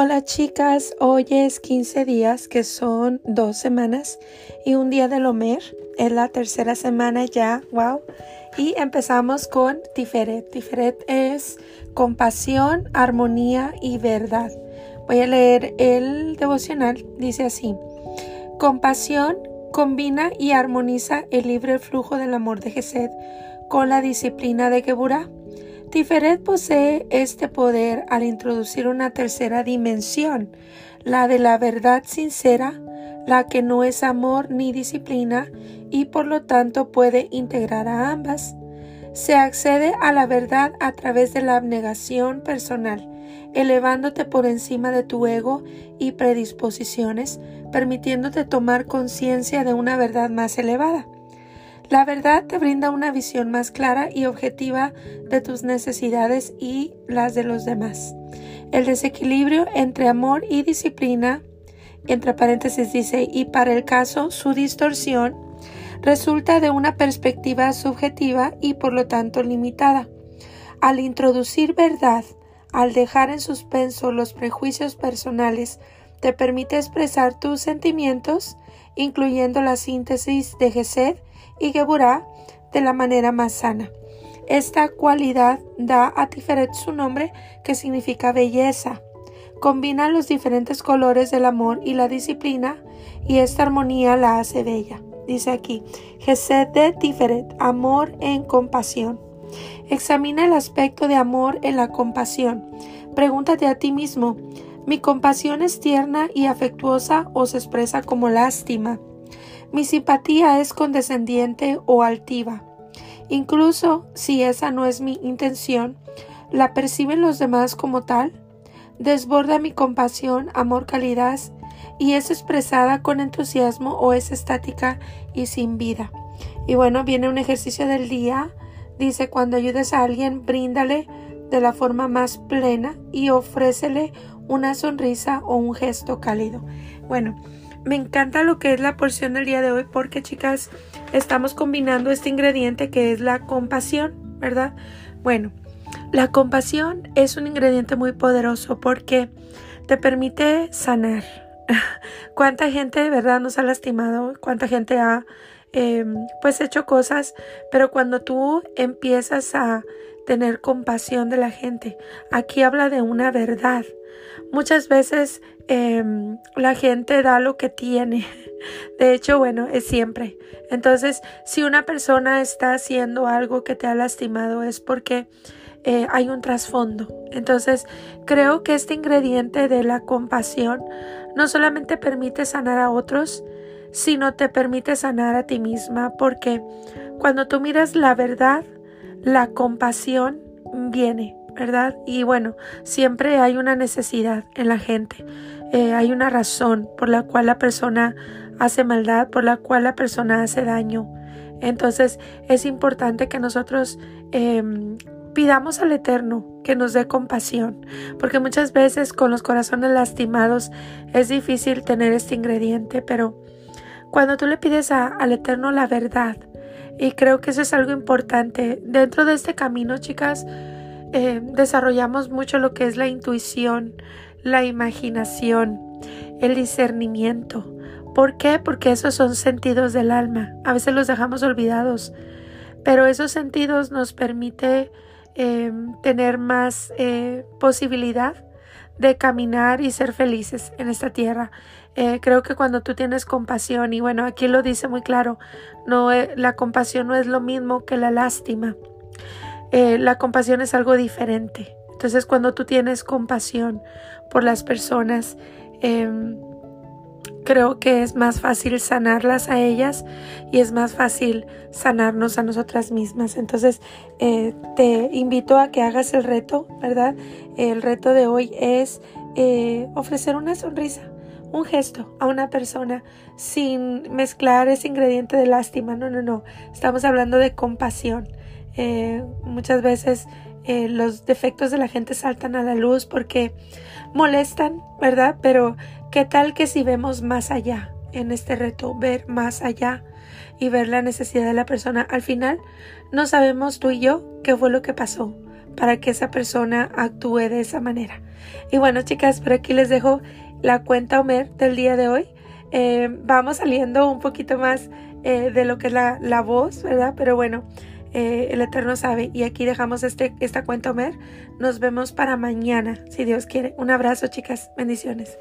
Hola chicas, hoy es 15 días que son dos semanas y un día del Omer. Es la tercera semana ya, wow. Y empezamos con Tiferet. Tiferet es compasión, armonía y verdad. Voy a leer el devocional. Dice así. Compasión combina y armoniza el libre flujo del amor de Gesed con la disciplina de Geburah Tiferet posee este poder al introducir una tercera dimensión, la de la verdad sincera, la que no es amor ni disciplina y por lo tanto puede integrar a ambas. Se accede a la verdad a través de la abnegación personal, elevándote por encima de tu ego y predisposiciones, permitiéndote tomar conciencia de una verdad más elevada. La verdad te brinda una visión más clara y objetiva de tus necesidades y las de los demás. El desequilibrio entre amor y disciplina, entre paréntesis dice, y para el caso su distorsión, resulta de una perspectiva subjetiva y por lo tanto limitada. Al introducir verdad, al dejar en suspenso los prejuicios personales, te permite expresar tus sentimientos, incluyendo la síntesis de Gesed y Geburah de la manera más sana. Esta cualidad da a Tiferet su nombre que significa belleza. Combina los diferentes colores del amor y la disciplina y esta armonía la hace bella. Dice aquí, Gesed de Tiferet, amor en compasión. Examina el aspecto de amor en la compasión. Pregúntate a ti mismo, ¿mi compasión es tierna y afectuosa o se expresa como lástima? Mi simpatía es condescendiente o altiva. Incluso si esa no es mi intención, ¿la perciben los demás como tal? ¿Desborda mi compasión, amor, calidad y es expresada con entusiasmo o es estática y sin vida? Y bueno, viene un ejercicio del día. Dice, cuando ayudes a alguien, bríndale de la forma más plena y ofrécele una sonrisa o un gesto cálido. Bueno, me encanta lo que es la porción del día de hoy porque chicas estamos combinando este ingrediente que es la compasión, ¿verdad? Bueno, la compasión es un ingrediente muy poderoso porque te permite sanar. ¿Cuánta gente verdad nos ha lastimado? ¿Cuánta gente ha em, pues hecho cosas? Pero cuando tú empiezas a tener compasión de la gente, aquí habla de una verdad. Muchas veces Em, la gente da lo que tiene. De hecho, bueno, es siempre. Entonces, si una persona está haciendo algo que te ha lastimado es porque eh, hay un trasfondo. Entonces, creo que este ingrediente de la compasión no solamente permite sanar a otros, sino te permite sanar a ti misma, porque cuando tú miras la verdad, la compasión viene, ¿verdad? Y bueno, siempre hay una necesidad en la gente. Eh, hay una razón por la cual la persona hace maldad, por la cual la persona hace daño. Entonces es importante que nosotros em, pidamos al Eterno que nos dé compasión, porque muchas veces con los corazones lastimados es difícil tener este ingrediente, pero cuando tú le pides al Eterno la verdad, y creo que eso es algo importante, dentro de este camino, chicas, eh, desarrollamos mucho lo que es la intuición, la imaginación, el discernimiento. ¿Por qué? Porque esos son sentidos del alma. A veces los dejamos olvidados, pero esos sentidos nos permite em, tener más eh, posibilidad de caminar y ser felices en esta tierra. Eh, creo que cuando tú tienes compasión, y bueno, aquí lo dice muy claro, no, eh, la compasión no es lo mismo que la lástima. la compasión es algo diferente. Entonces cuando tú tienes compasión por las personas, em, creo que es más fácil sanarlas a ellas y es más fácil sanarnos a nosotras mismas. Entonces eh, te invito a que hagas el reto, ¿verdad? El reto de hoy es eh, ofrecer una sonrisa, un gesto a una persona sin mezclar ese ingrediente de lástima. No, no, no. Estamos hablando de compasión. Eh, muchas veces eh, los defectos de la gente saltan a la luz porque molestan, ¿verdad? Pero ¿qué tal que si vemos más allá en este reto, ver más allá y ver la necesidad de la persona? Al final no sabemos tú y yo qué fue lo que pasó para que esa persona actúe de esa manera. Y bueno, chicas, por aquí les dejo la cuenta Homer del día de hoy. Eh, vamos saliendo un poquito más eh, de lo que es la, la voz, ¿verdad? Pero bueno, eh, el Eterno sabe. Y aquí dejamos este, esta cuenta Homer. Nos vemos para mañana, si Dios quiere. Un abrazo, chicas. Bendiciones.